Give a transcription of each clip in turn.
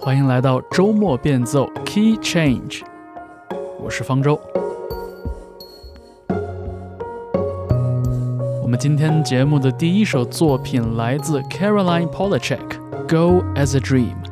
欢迎来到周末变奏 Key Change，我是方舟。我们今天节目的第一首作品来自 Caroline Polachek，Go as a Dream。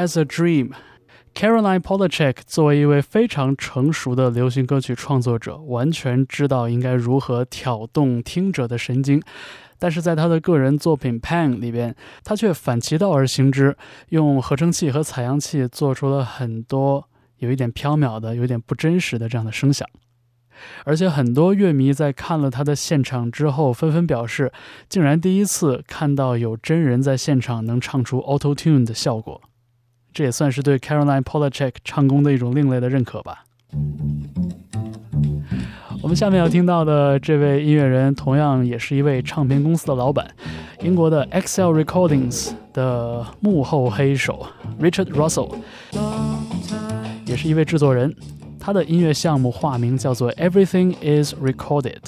As a Dream, Caroline Polachek 作为一位非常成熟的流行歌曲创作者，完全知道应该如何挑动听者的神经。但是在他的个人作品《Pan》里边，他却反其道而行之，用合成器和采样器做出了很多有一点飘渺的、有点不真实的这样的声响。而且很多乐迷在看了他的现场之后，纷纷表示，竟然第一次看到有真人在现场能唱出 Auto Tune 的效果。这也算是对 Caroline Polachek 唱功的一种另类的认可吧。我们下面要听到的这位音乐人，同样也是一位唱片公司的老板，英国的 Excel Recordings 的幕后黑手 Richard Russell，也是一位制作人。他的音乐项目化名叫做 Everything Is Recorded。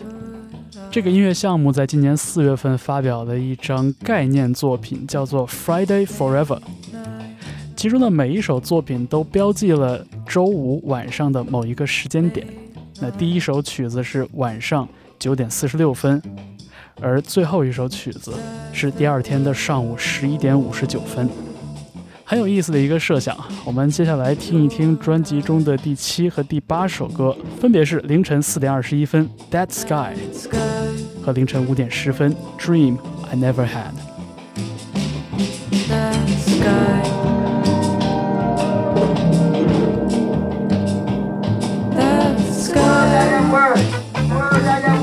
这个音乐项目在今年四月份发表了一张概念作品，叫做 Friday Forever。其中的每一首作品都标记了周五晚上的某一个时间点。那第一首曲子是晚上九点四十六分，而最后一首曲子是第二天的上午十一点五十九分。很有意思的一个设想。我们接下来听一听专辑中的第七和第八首歌，分别是凌晨四点二十一分《That Sky》和凌晨五点十分《Dream I Never Had》。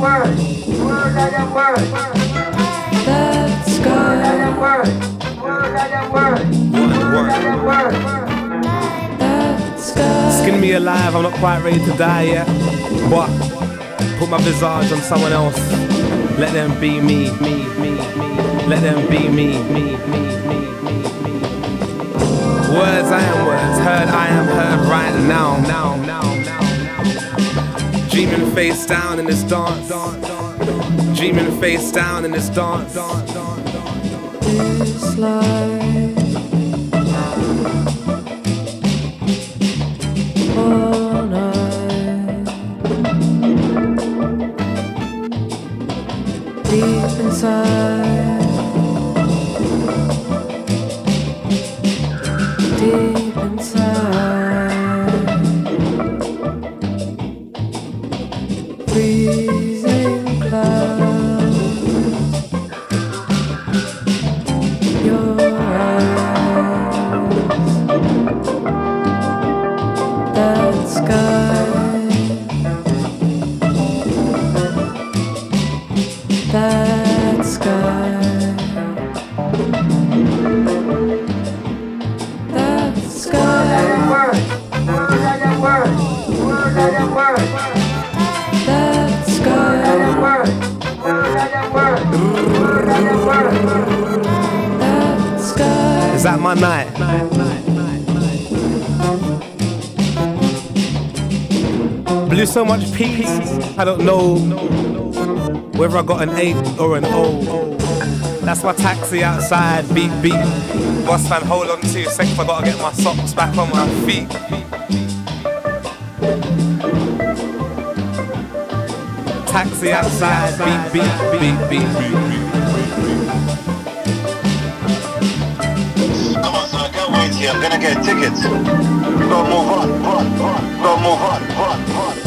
Let's go. Let's go. Skin me alive, I'm not quite ready to die yet. But put my visage on someone else. Let them be me, me, me, me. Let them be me, me, me, me. Words I am words, heard I am heard right now, now, now. Dreaming face down in this dance. Dreaming face down in this dance. This life. Much peace, I don't know whether I got an eight or an O. That's my taxi outside, beep beep. Boss man, hold on two seconds, I gotta get my socks back on my feet. Taxi outside, beep beep, beep beep. Come on, son, I wait here. I'm gonna get tickets. We gotta move on, run, run. We gotta move on, run, run,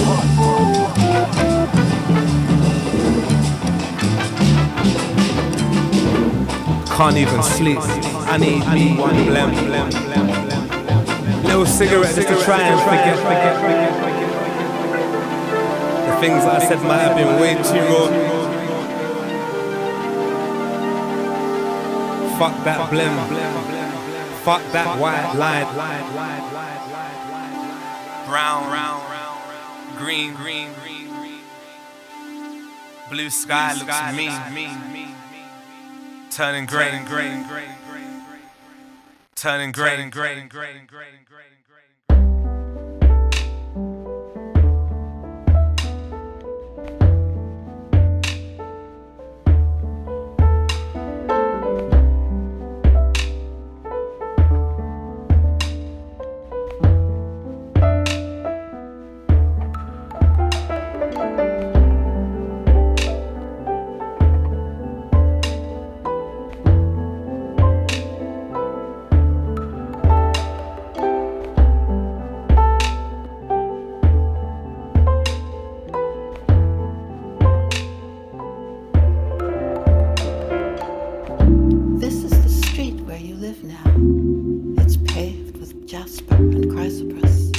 Can't even sleep. I need me one blem. Little cigarette just to try and forget, forget. The things I said might have been way too raw. Fuck that blem. Fuck that white line. Brown, brown, green, green, green, green. Blue sky looks mean turning green, green, green, green, green, turning green, green, green, green, green. Live now. It's paved with jasper and chrysoprase.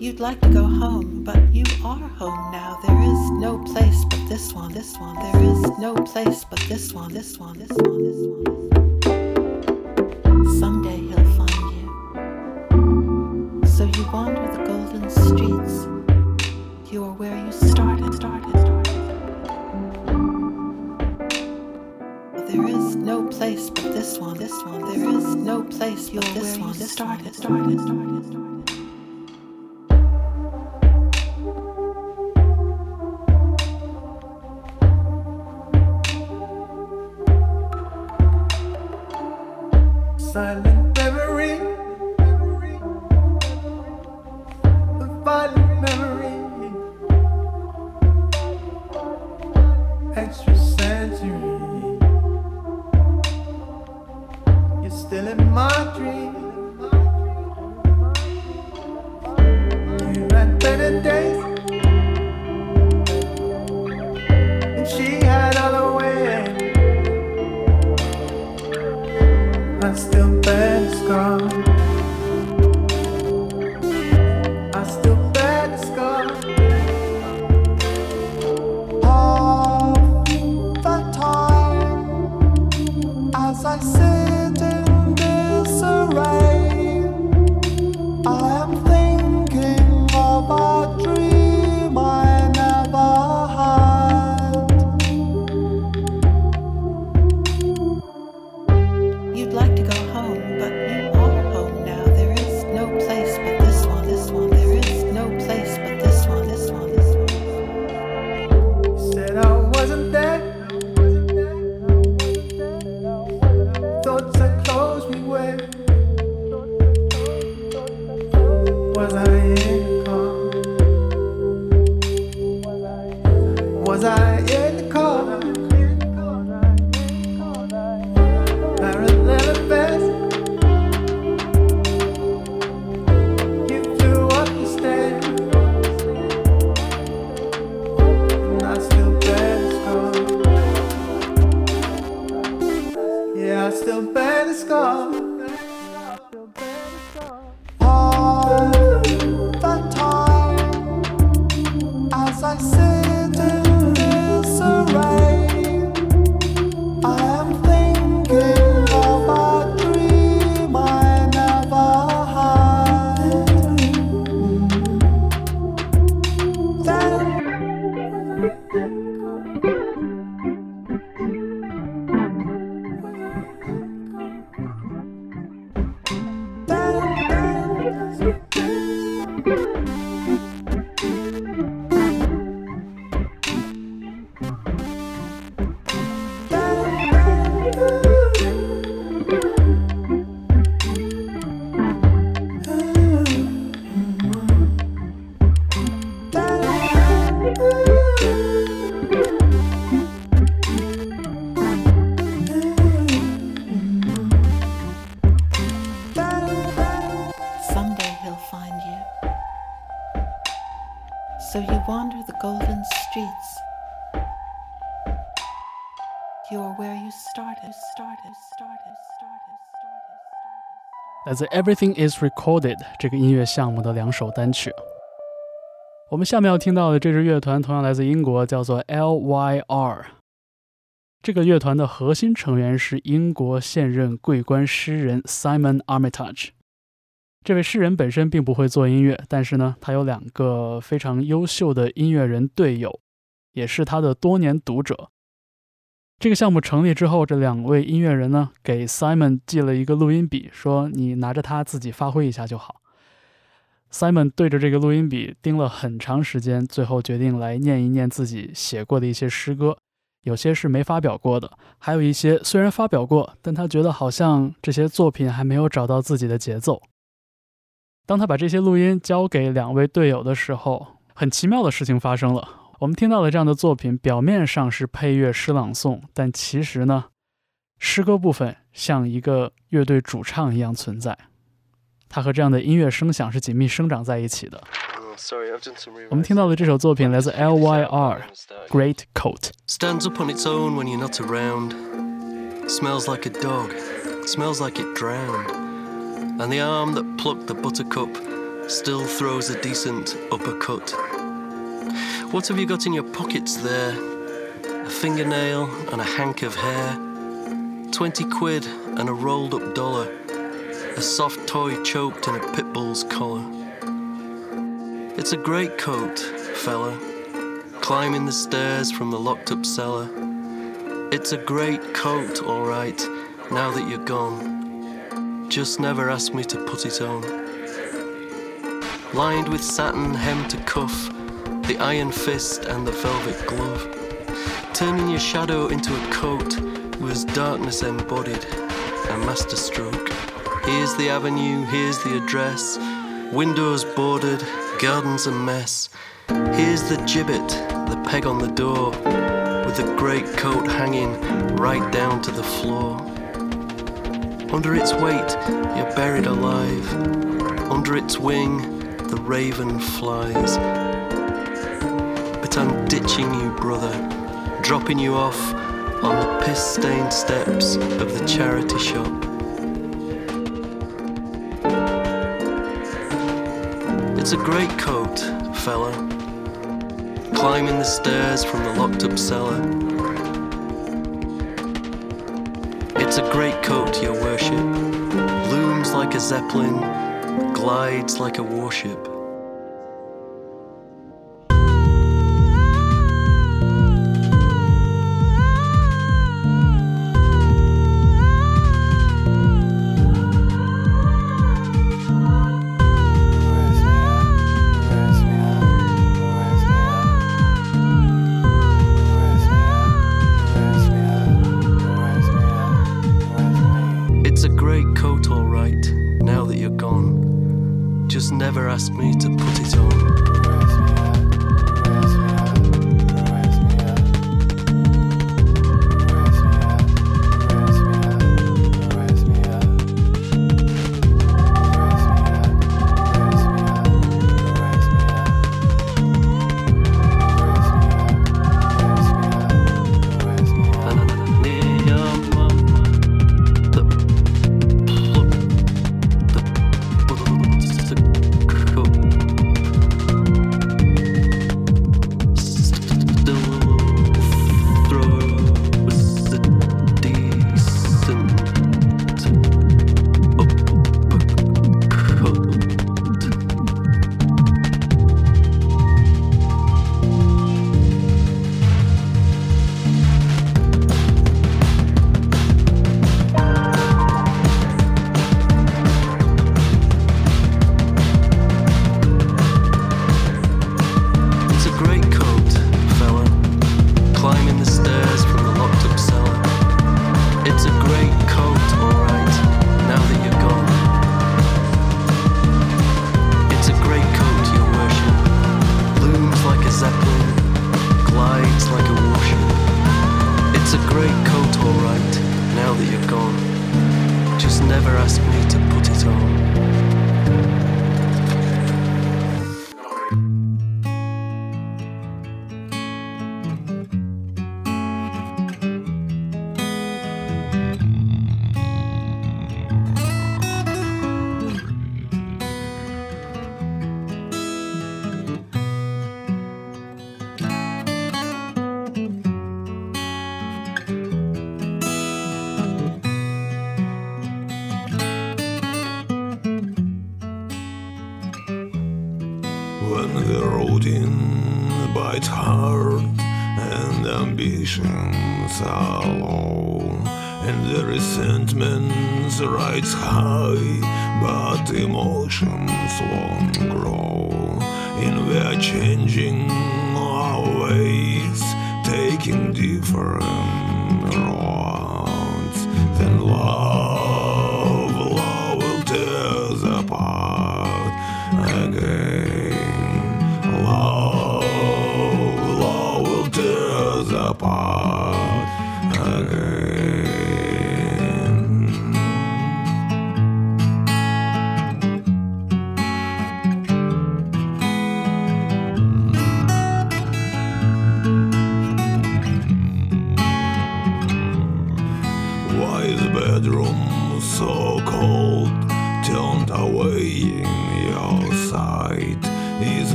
You'd like to go home, but you are home now. There is no place but this one, this one. There is no place but this one, this one, this one, this one. Someday《Everything Is Recorded》这个音乐项目的两首单曲。我们下面要听到的这支乐团同样来自英国，叫做 L.Y.R。这个乐团的核心成员是英国现任桂冠诗人 Simon Armitage。这位诗人本身并不会做音乐，但是呢，他有两个非常优秀的音乐人队友，也是他的多年读者。这个项目成立之后，这两位音乐人呢，给 Simon 寄了一个录音笔，说你拿着它自己发挥一下就好。Simon 对着这个录音笔盯了很长时间，最后决定来念一念自己写过的一些诗歌，有些是没发表过的，还有一些虽然发表过，但他觉得好像这些作品还没有找到自己的节奏。当他把这些录音交给两位队友的时候，很奇妙的事情发生了。我们听到的这样的作品，表面上是配乐诗朗诵，但其实呢，诗歌部分像一个乐队主唱一样存在，它和这样的音乐声响是紧密生长在一起的。 Oh, sorry, I've done some 我们听到的这首作品来自 L.Y.R. Great Coat。 Stands up on its own when you're not around. Smells like a dog. Smells like it drowned. And the arm that plucked the buttercup still throws a decent uppercut. What have you got in your pockets there? A fingernail and a hank of hair. Twenty quid and a rolled up dollar. A soft toy choked in a pit bull's collar. It's a great coat, fella. Climbing the stairs from the locked up cellar. It's a great coat, alright, now that you're gone. Just never ask me to put it on. Lined with satin hem to cuff, the iron fist and the velvet glove. Turning your shadow into a coat was darkness embodied, a masterstroke. Here's the avenue, here's the address. Windows boarded, gardens a mess. Here's the gibbet, the peg on the door, with the great coat hanging right down to the floor. Under its weight, you're buried alive. Under its wing, the raven flies. But I'm ditching you, brother, dropping you off on the piss stained steps of the charity shop. It's a great coat, fella. Climbing the stairs from the locked up cellar. It's a great coat, your worship. Looms like a zeppelin, glides like a warship. It's a great coat, alright, now that you're gone. Just never ask me to put it on. Emotions won't grow in their changing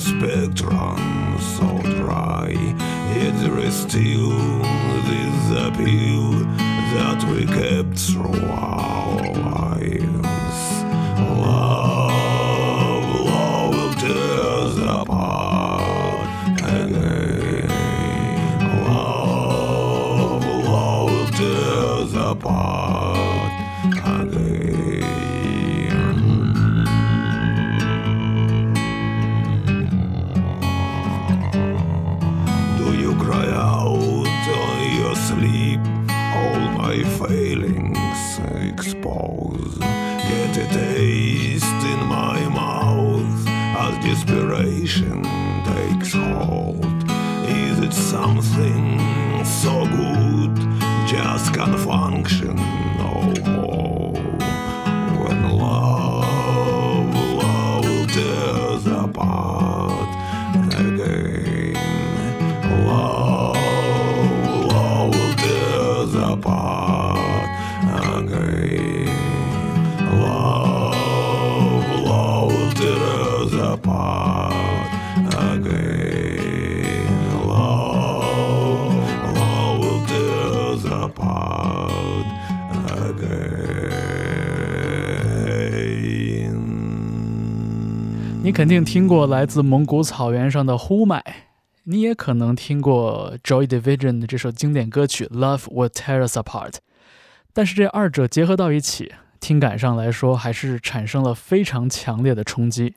spectrum so dry. Yet there is still this appeal that we kept through our. 肯定听过来自蒙古草原上的呼麦，你也可能听过 Joy Division 的这首经典歌曲《Love Will Tear Us Apart》，但是这二者结合到一起，听感上来说还是产生了非常强烈的冲击。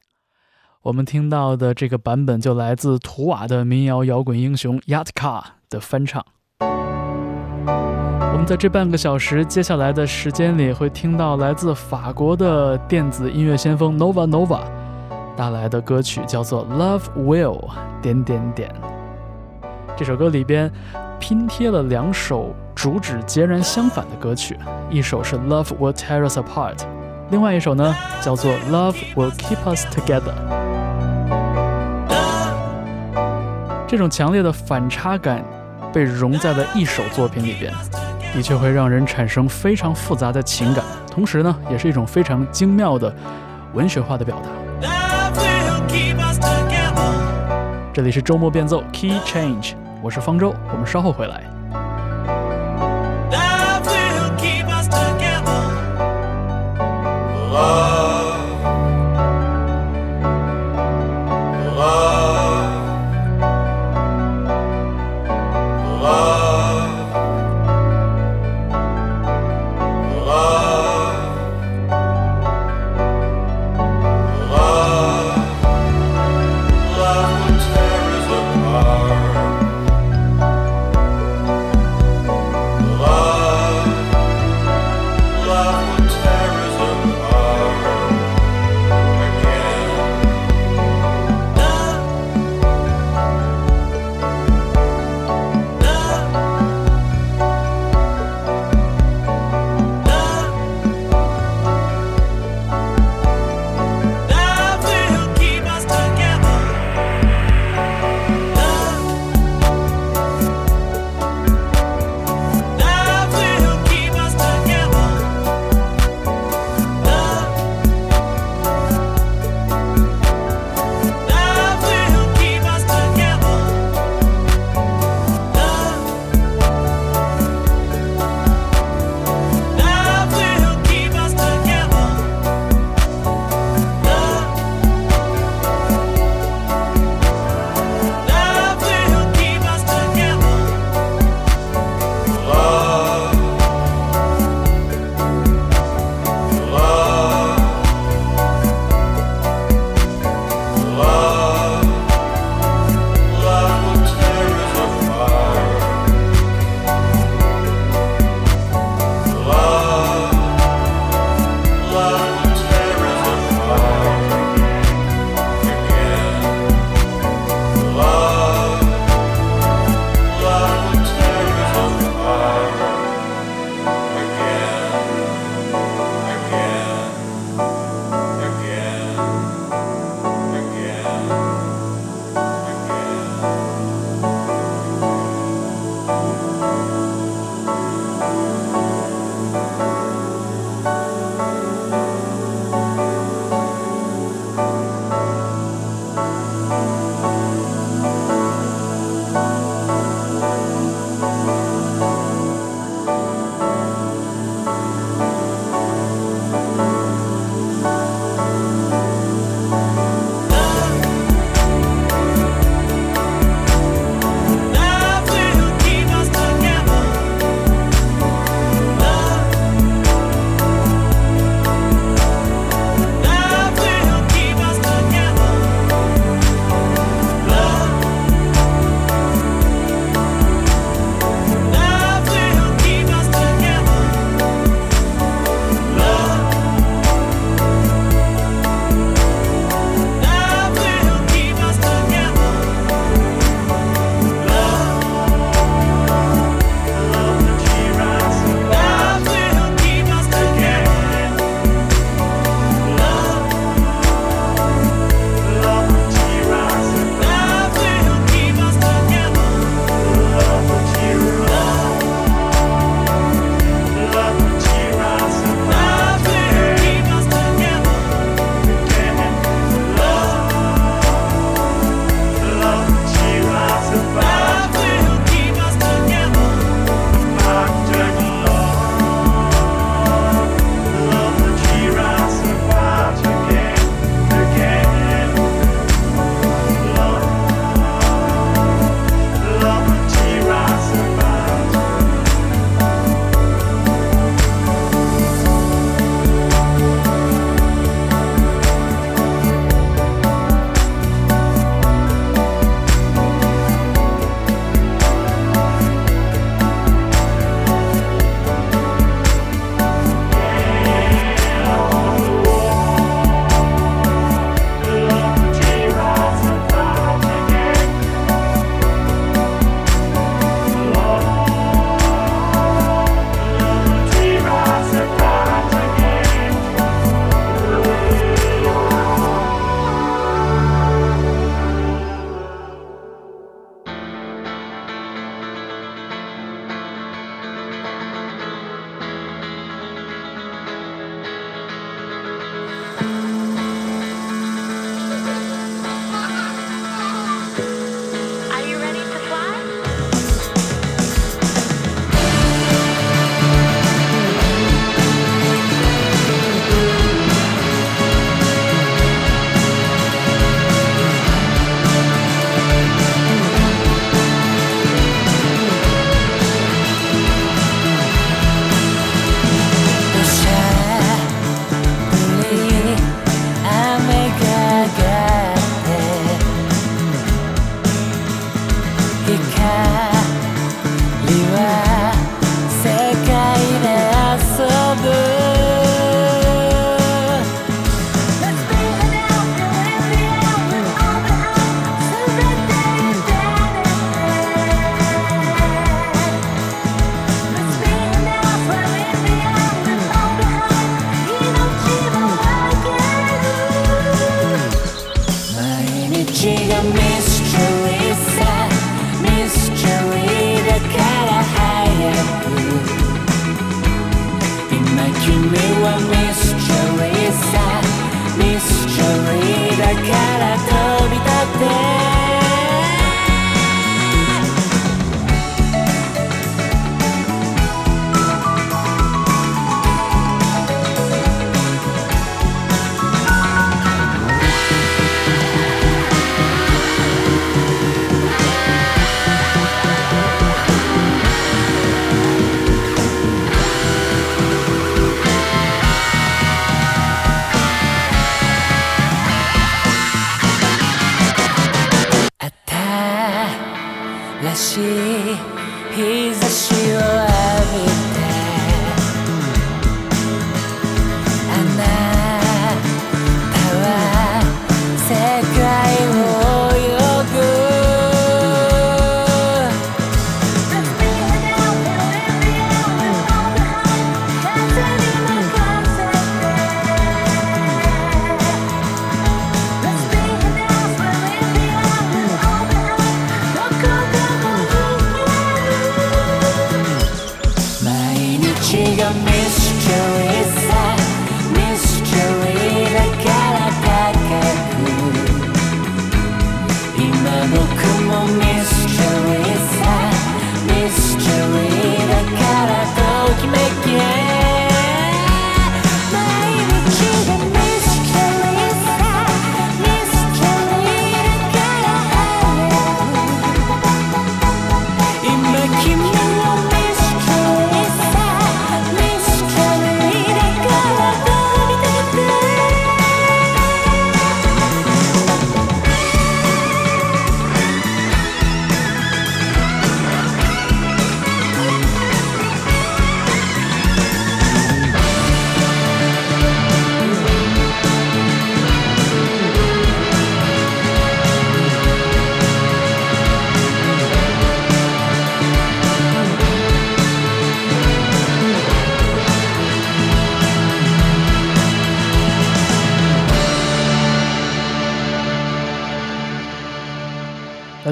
我们听到的这个版本就来自图瓦的民谣摇滚英雄 Yatka 的翻唱。我们在这半个小时接下来的时间里，会听到来自法国的电子音乐先锋 Nova Nova 带来的歌曲，叫做《Love Will》点点点。这首歌里边拼贴了两首主旨截然相反的歌曲，一首是《Love Will Tear Us Apart》，另外一首呢叫做《Love Will Keep Us Together》。这种强烈的反差感被融在了一首作品里边，的确会让人产生非常复杂的情感，同时呢，也是一种非常精妙的文学化的表达。这里是周末变奏 Key Change，我是方舟，我们稍后回来。Love will keep us together. Love. Love.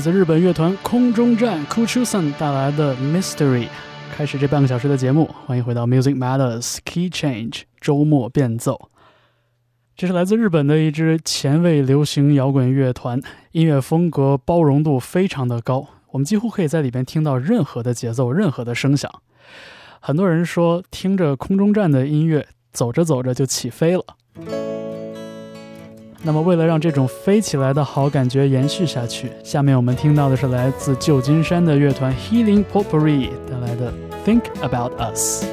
来自日本乐团空中站 Kuchusan 带来的 Mystery，开始这半个小时的节目。欢迎回到 Music Matters Key Change 周末变奏。这是来自日本的一支前卫流行摇滚乐团，音乐风格包容度非常的高，我们几乎可以在里边听到任何的节奏、任何的声响。很多人说，听着空中站的音乐，走着走着就起飞了。那么，为了让这种飞起来的好感觉延续下去，下面我们听到的是来自旧金山的乐团 Healing Popery 带来的《Think About Us》。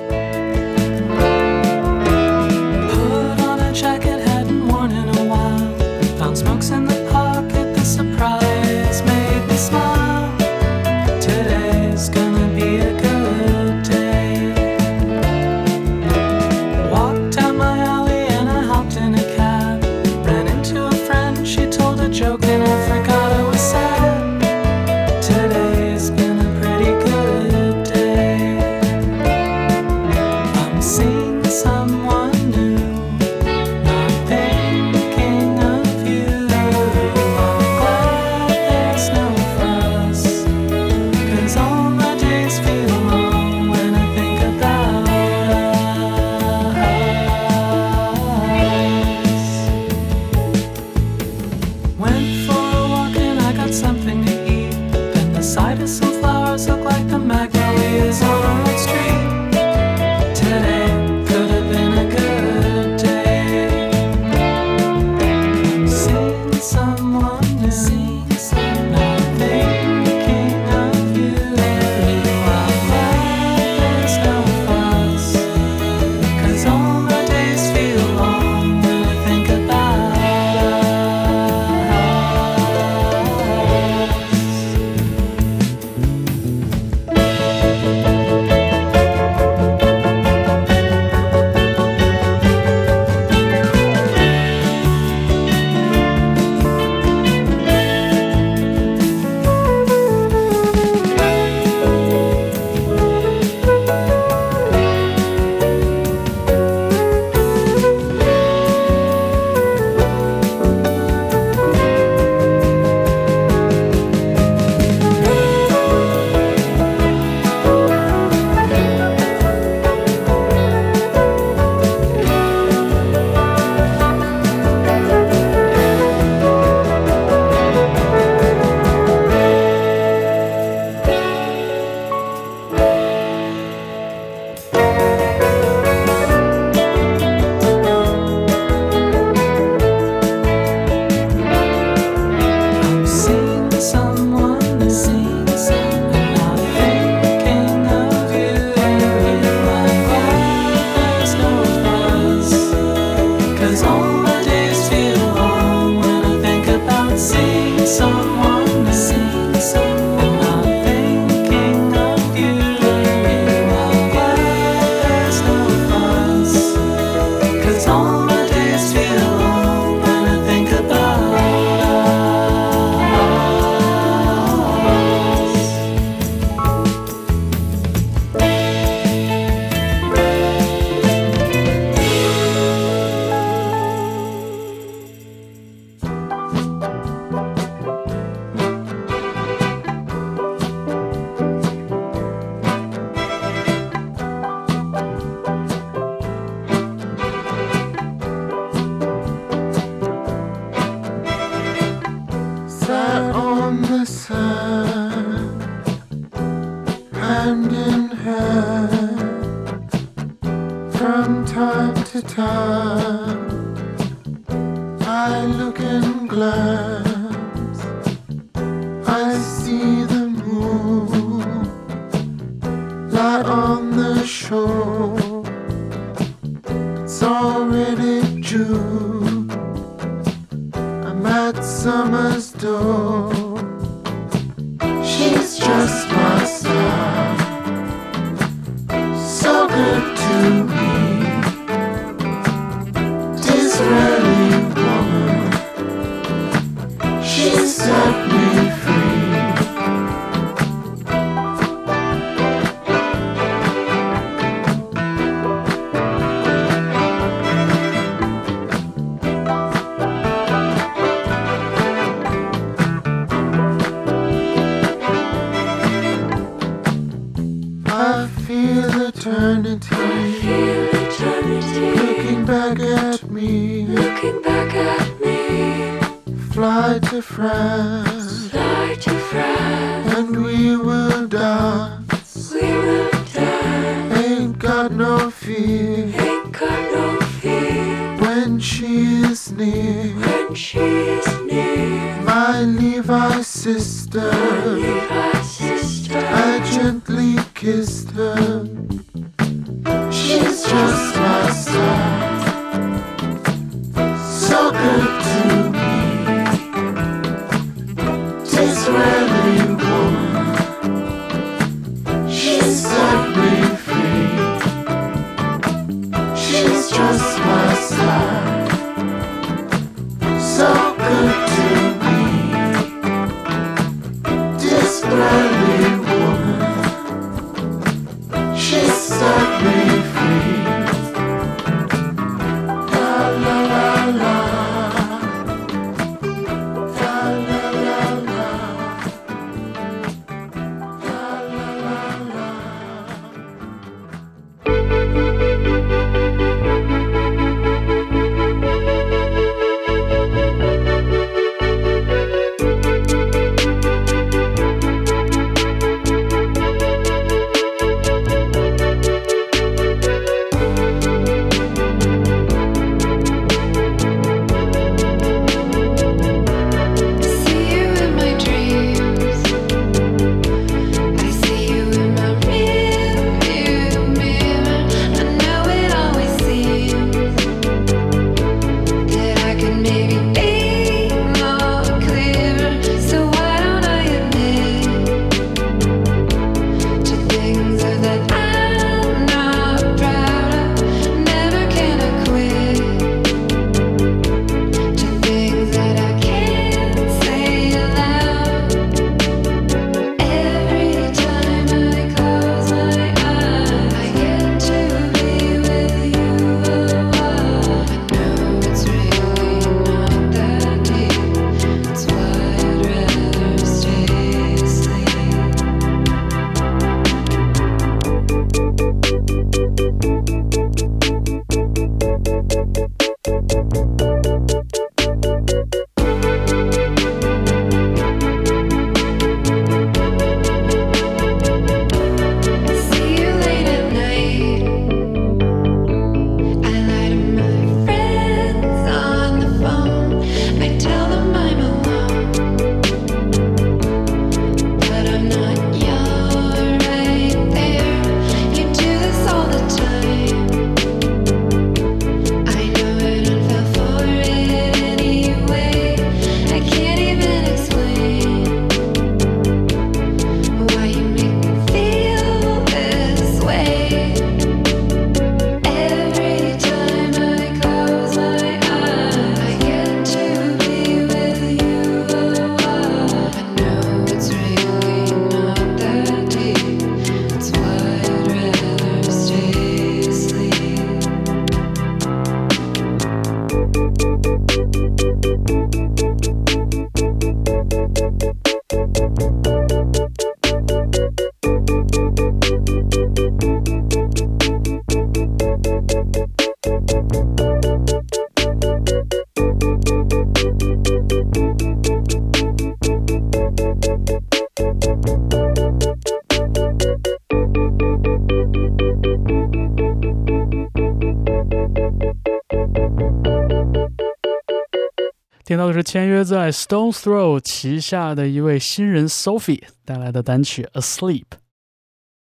是签约在 Stone Throw 旗下的一位新人 Sophie 带来的单曲《Asleep》。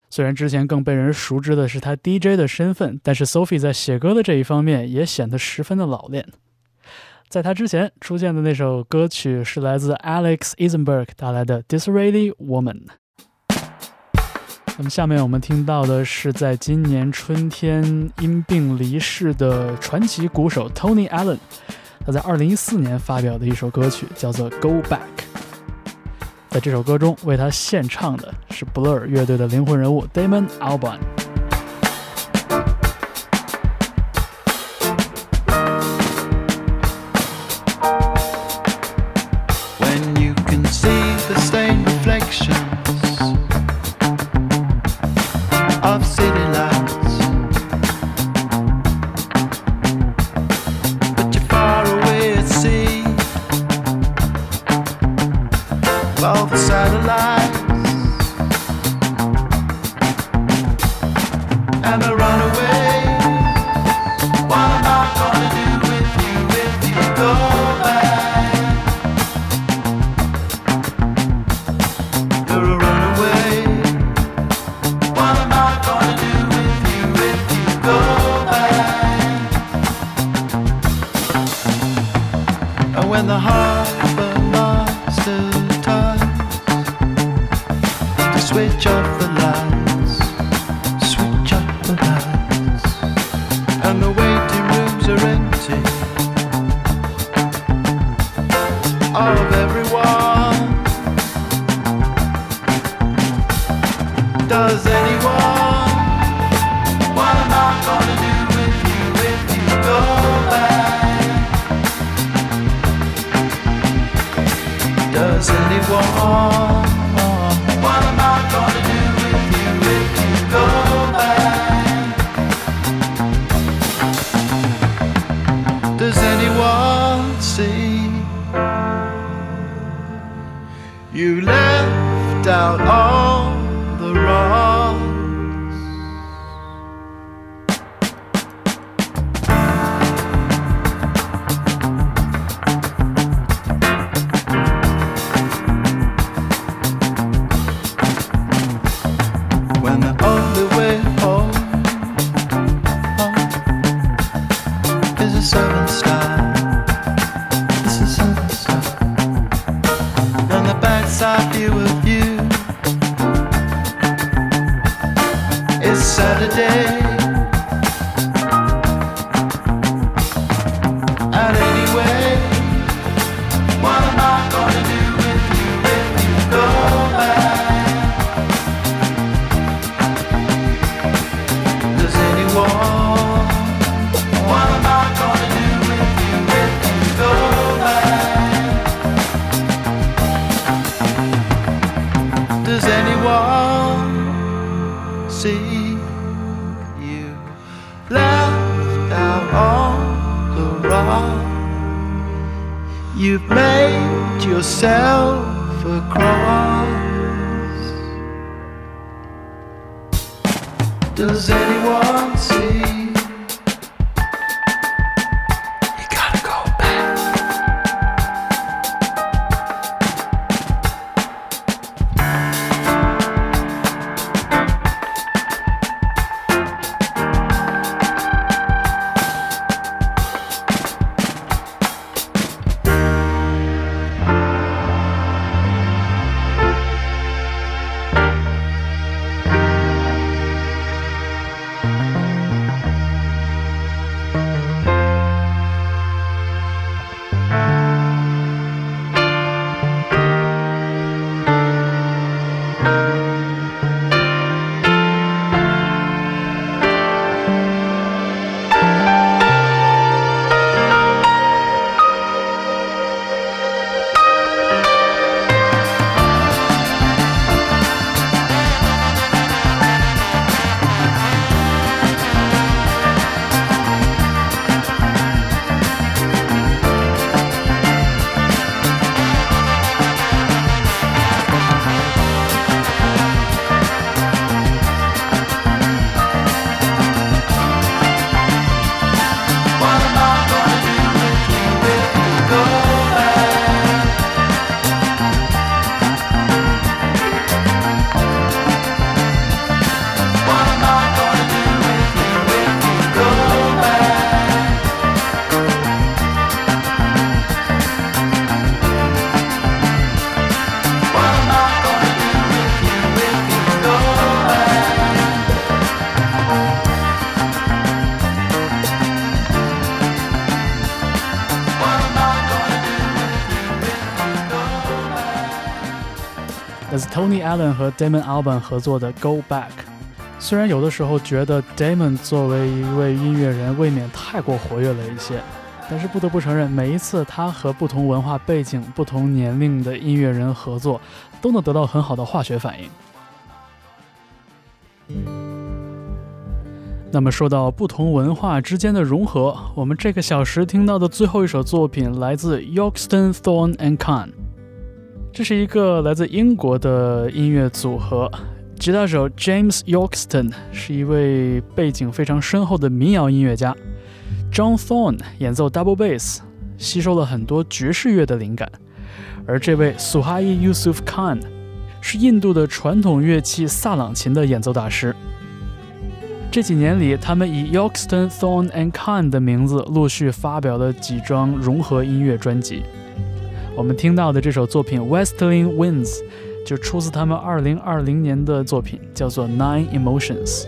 虽然之前更被人熟知的是他 DJ 的身份，但是 Sophie 在写歌的这一方面也显得十分的老练。在他之前出现的那首歌曲是来自 Alex Eisenberg 带来的《Disraeli Woman》。那么下面我们听到的是在今年春天因病离世的传奇鼓手 Tony Allen，他在2014年发表的一首歌曲叫做《Go Back》。在这首歌中为他献唱的是 Blur 乐队的灵魂人物 Damon Albarn。Does anyone? What am I gonna do with you if you go back? Does anyone see? You left out all 那是 Tony Allen 和 Damon Albarn 合作的《Go Back》。虽然有的时候觉得 Damon 作为一位音乐人未免太过活跃了一些，但是不得不承认，每一次他和不同文化背景、不同年龄的音乐人合作，都能得到很好的化学反应。那么说到不同文化之间的融合，我们这个小时听到的最后一首作品来自 Yorkston Thorn and Kahn，这是一个来自英国的音乐组合。吉他手 James Yorkston 是一位背景非常深厚的民谣音乐家，John Thorne 演奏 double bass，吸收了很多爵士乐的灵感，而这位 Suhai Yusuf Khan 是印度的传统乐器萨朗琴的演奏大师。这几年里，他们以 Yorkston Thorne and Khan 的名字陆续发表了几张融合音乐专辑。我们听到的这首作品《Westling Winds》就出自他们二零二零年的作品，叫做《Nine Emotions》。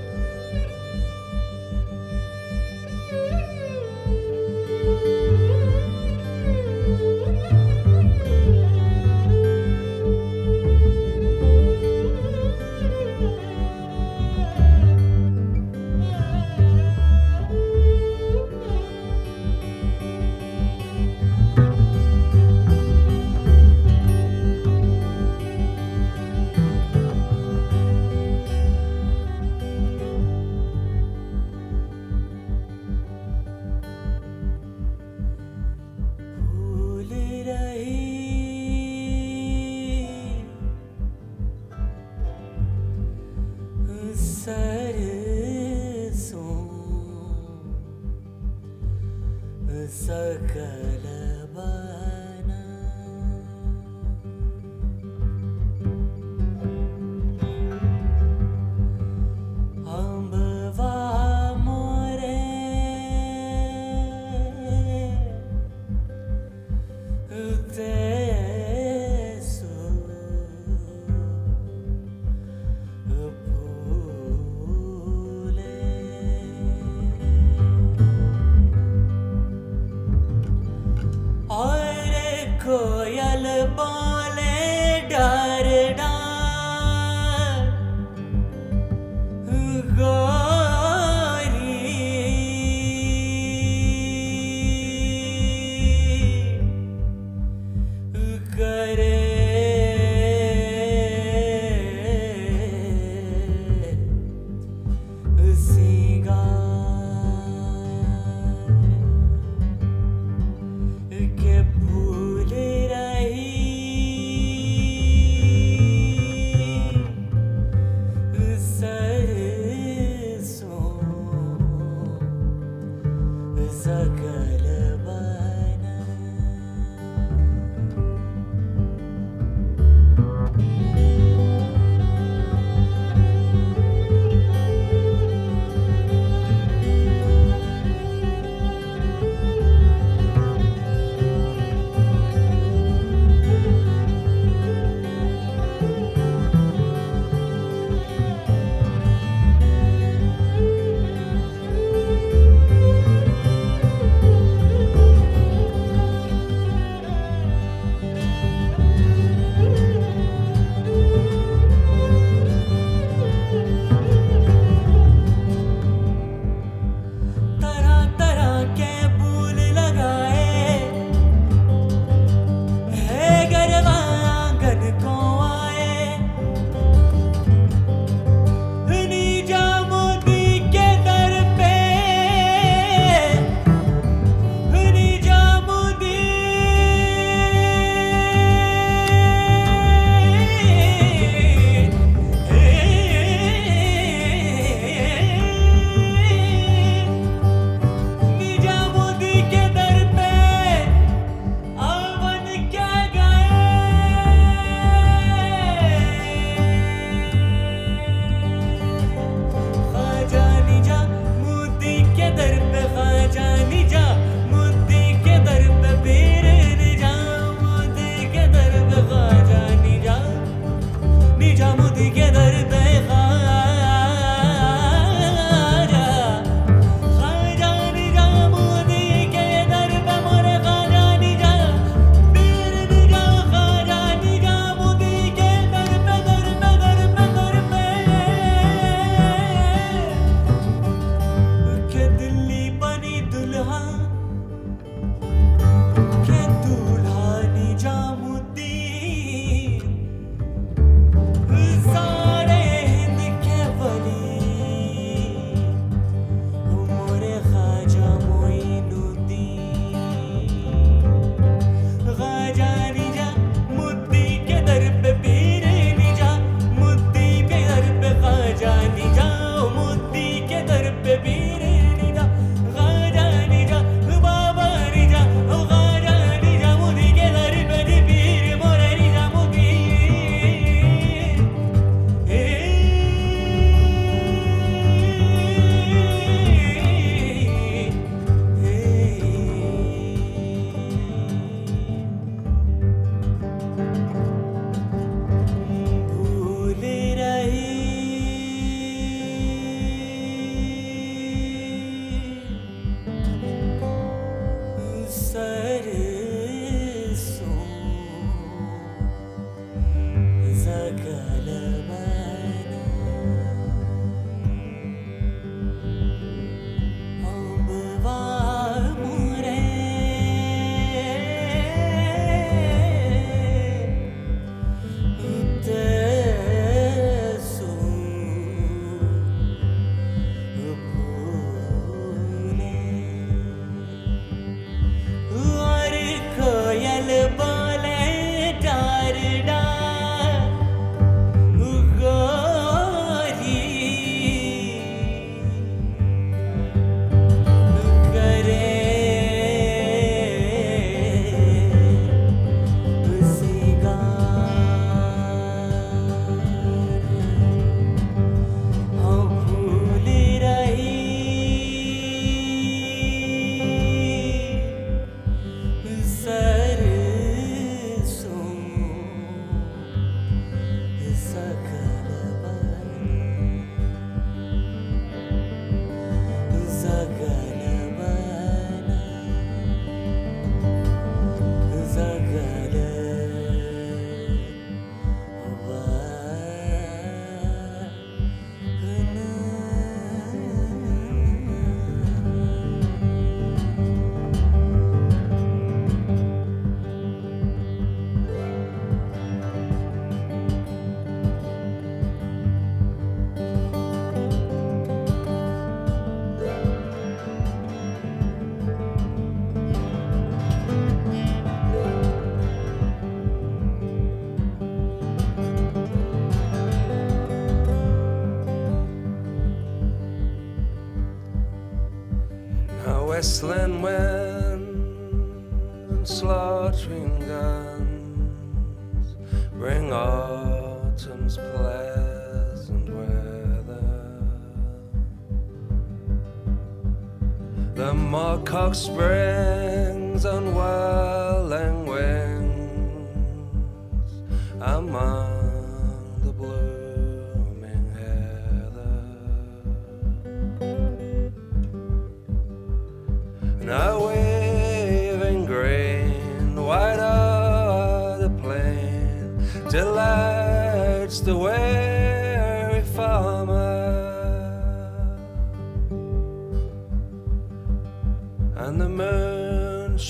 hangs on wild.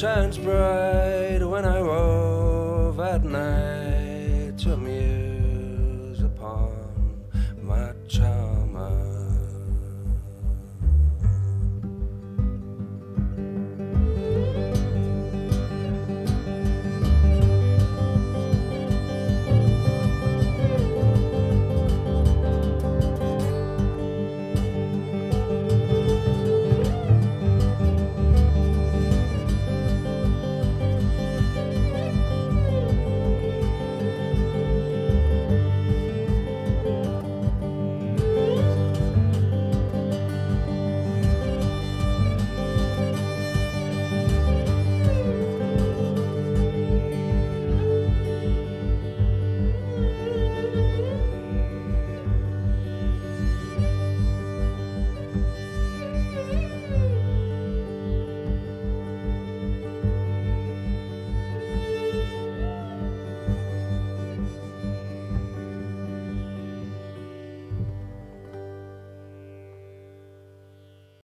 Shines bright